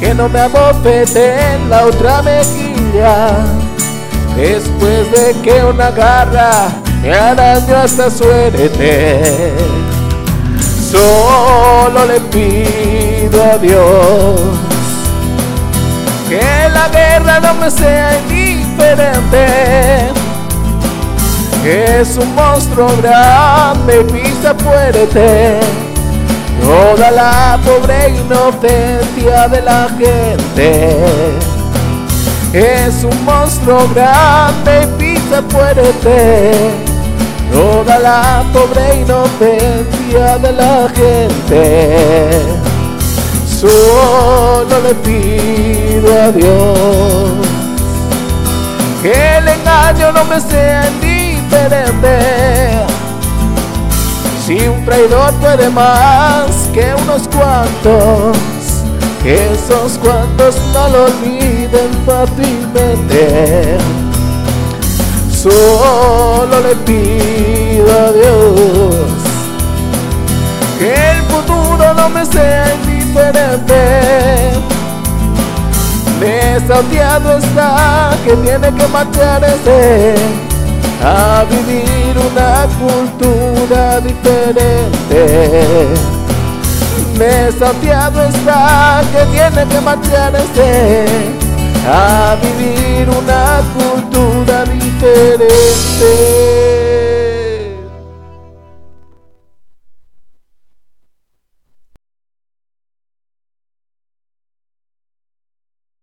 que no me abofete en la otra mejilla, después de que una garra me arañó hasta suerte. Solo le pido a Dios que la guerra no me sea indiferente. Es un monstruo grande pisa fuerte toda la pobre inocencia de la gente. Es un monstruo grande y pisa fuerte toda la pobre inocencia de la gente. Solo le pido a Dios que el engaño no me sea indiferente. Si un traidor puede más que unos cuantos, esos cuantos no lo olviden fácilmente. Solo le pido a Dios que el futuro no me sea indiferente. Desafiado está que tiene que marcharse a vivir una cultura diferente. Desafiado está que tiene que marcharse a vivir una cultura diferente.